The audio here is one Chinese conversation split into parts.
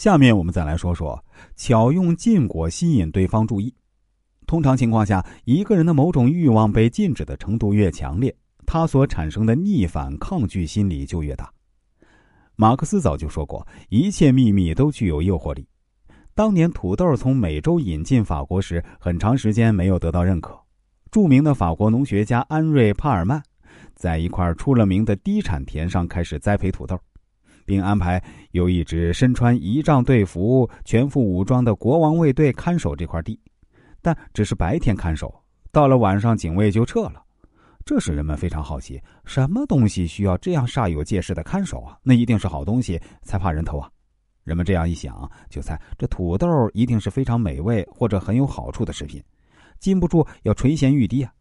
下面我们再来说说巧用禁果吸引对方注意。通常情况下，一个人的某种欲望被禁止的程度越强烈，他所产生的逆反抗拒心理就越大。马克思早就说过，一切秘密都具有诱惑力。当年土豆从美洲引进法国时，很长时间没有得到认可。著名的法国农学家安瑞·帕尔曼，在一块出了名的低产田上开始栽培土豆，并安排有一支身穿仪仗队服、全副武装的国王卫队看守这块地，但只是白天看守，到了晚上警卫就撤了。这使人们非常好奇，什么东西需要这样煞有介事的看守啊？那一定是好东西才怕人偷啊！人们这样一想，就猜这土豆一定是非常美味或者很有好处的食品。禁不住要垂涎欲滴啊！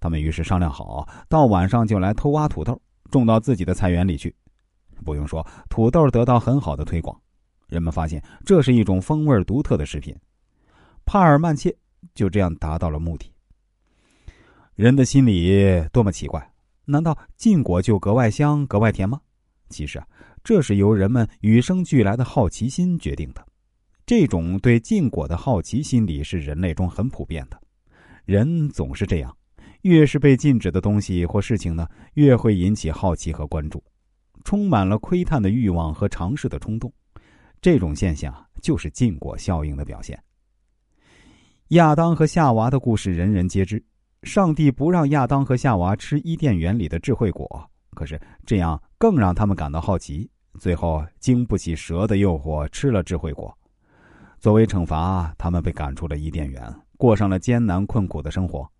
他们于是商量好，到晚上就来偷挖土豆，种到自己的菜园里去。不用说，土豆得到很好的推广，人们发现这是一种风味独特的食品。帕尔曼切就这样达到了目的。人的心理多么奇怪！难道禁果就格外香、格外甜吗？其实啊，这是由人们与生俱来的好奇心决定的。这种对禁果的好奇心理是人类中很普遍的。人总是这样，越是被禁止的东西或事情呢，越会引起好奇和关注，充满了窥探的欲望和尝试的冲动。这种现象就是禁果效应的表现。亚当和夏娃的故事人人皆知，上帝不让亚当和夏娃吃伊甸园里的智慧果，可是这样更让他们感到好奇，最后经不起蛇的诱惑吃了智慧果。作为惩罚，他们被赶出了伊甸园。过上了艰难困苦的生活。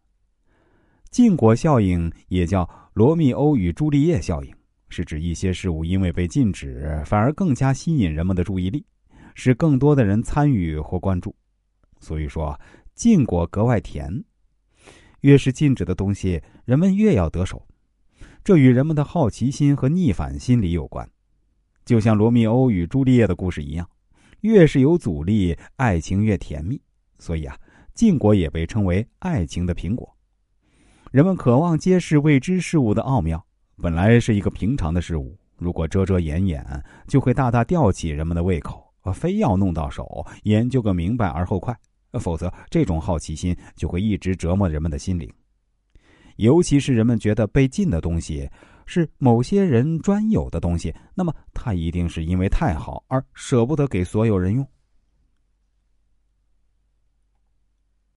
禁果效应也叫罗密欧与朱丽叶效应，是指一些事物因为被禁止，反而更加吸引人们的注意力，使更多的人参与或关注。所以说，禁果格外甜。越是禁止的东西，人们越要得手。这与人们的好奇心和逆反心理有关。就像罗密欧与朱丽叶的故事一样，越是有阻力，爱情越甜蜜。所以啊。禁果也被称为爱情的苹果，人们渴望揭示未知事物的奥妙。本来是一个平常的事物，如果遮遮掩掩，就会大大吊起人们的胃口，非要弄到手，研究个明白而后快。否则，这种好奇心就会一直折磨人们的心灵。尤其是人们觉得被禁的东西是某些人专有的东西，那么它一定是因为太好而舍不得给所有人用。